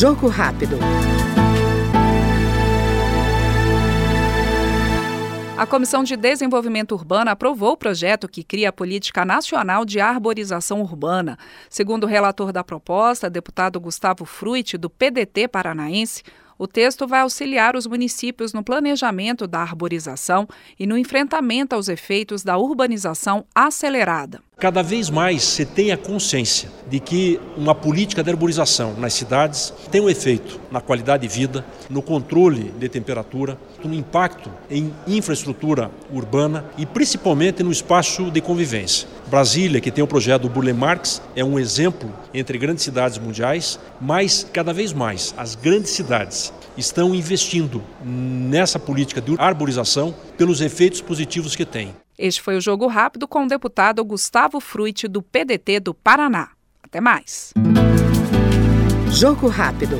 Jogo rápido. A Comissão de Desenvolvimento Urbano aprovou o projeto que cria a Política Nacional de Arborização Urbana. Segundo o relator da proposta, deputado Gustavo Fruit, do PDT paranaense, o texto vai auxiliar os municípios no planejamento da arborização e no enfrentamento aos efeitos da urbanização acelerada. Cada vez mais se tem a consciência de que uma política de arborização nas cidades tem um efeito na qualidade de vida, no controle de temperatura, no impacto em infraestrutura urbana e principalmente no espaço de convivência. Brasília, que tem o projeto Burle Marx, é um exemplo entre grandes cidades mundiais, mas cada vez mais as grandes cidades estão investindo nessa política de arborização pelos efeitos positivos que tem. Este foi o Jogo Rápido com o deputado Gustavo Fruit, do PDT do Paraná. Até mais. Jogo Rápido.